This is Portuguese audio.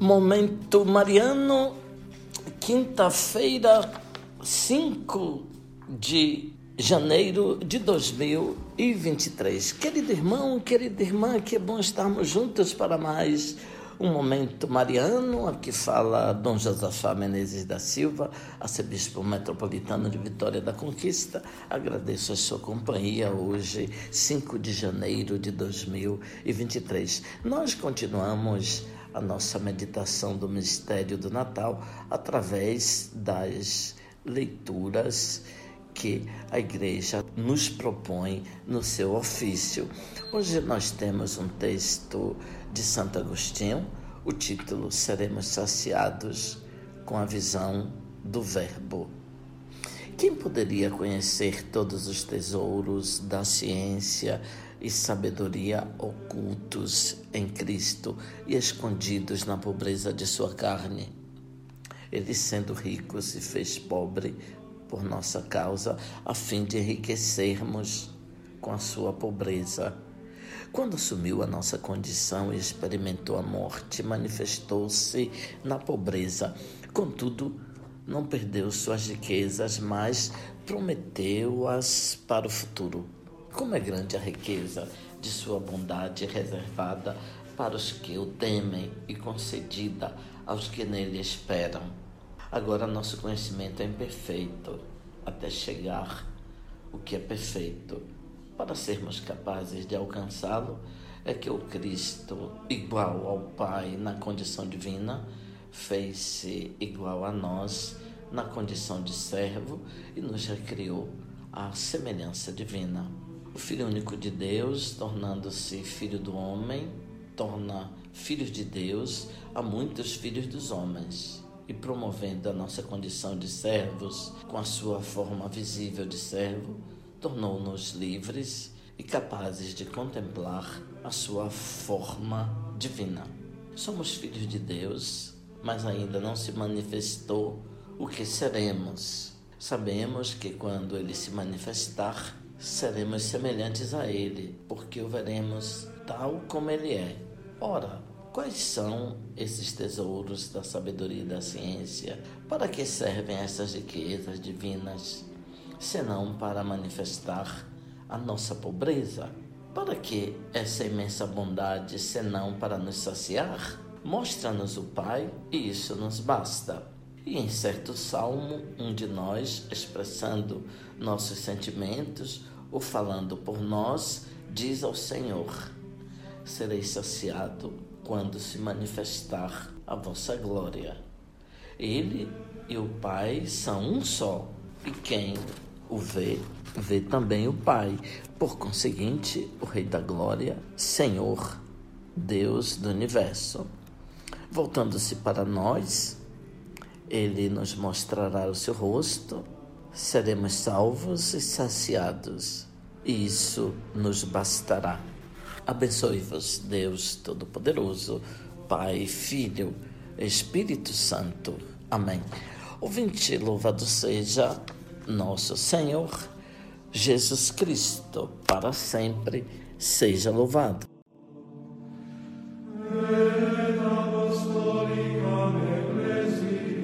Momento Mariano, quinta-feira, 5 de janeiro de 2023. Querido irmão, querida irmã, que é bom estarmos juntos para mais um momento mariano. Aqui fala Dom Josafá Menezes da Silva, arcebispo metropolitano de Vitória da Conquista. Agradeço a sua companhia hoje, 5 de janeiro de 2023. Nós continuamos a nossa meditação do mistério do Natal através das leituras que a igreja nos propõe no seu ofício. Hoje nós temos um texto de Santo Agostinho, o título Seremos Saciados com a visão do Verbo. Quem poderia conhecer todos os tesouros da ciência e sabedoria ocultos em Cristo e escondidos na pobreza de sua carne. Ele, sendo rico, se fez pobre por nossa causa, a fim de enriquecermos com a sua pobreza. Quando assumiu a nossa condição e experimentou a morte, manifestou-se na pobreza. Contudo, não perdeu suas riquezas, mas prometeu-as para o futuro. Como é grande a riqueza de sua bondade reservada para os que o temem e concedida aos que nele esperam. Agora nosso conhecimento é imperfeito até chegar o que é perfeito. Para sermos capazes de alcançá-lo, é que o Cristo, igual ao Pai na condição divina, fez-se igual a nós na condição de servo e nos recriou à semelhança divina. O Filho único de Deus, tornando-se filho do homem, torna filhos de Deus a muitos filhos dos homens. E promovendo a nossa condição de servos com a sua forma visível de servo, tornou-nos livres e capazes de contemplar a sua forma divina. Somos filhos de Deus, mas ainda não se manifestou o que seremos. Sabemos que quando ele se manifestar, seremos semelhantes a Ele, porque o veremos tal como Ele é. Ora, quais são esses tesouros da sabedoria e da ciência? Para que servem essas riquezas divinas, senão para manifestar a nossa pobreza? Para que essa imensa bondade, senão para nos saciar? Mostra-nos o Pai e isso nos basta. E em certo salmo, um de nós, expressando nossos sentimentos ou falando por nós, diz ao Senhor: Serei saciado quando se manifestar a vossa glória. Ele e o Pai são um só, e quem o vê, vê também o Pai. Por conseguinte, o Rei da Glória, Senhor, Deus do universo. Voltando-se para nós, ele nos mostrará o seu rosto, seremos salvos e saciados, e isso nos bastará. Abençoe-vos, Deus Todo-Poderoso, Pai, Filho, Espírito Santo. Amém. Ouvinte, louvado seja nosso Senhor Jesus Cristo, para sempre seja louvado. apostolica ecclesia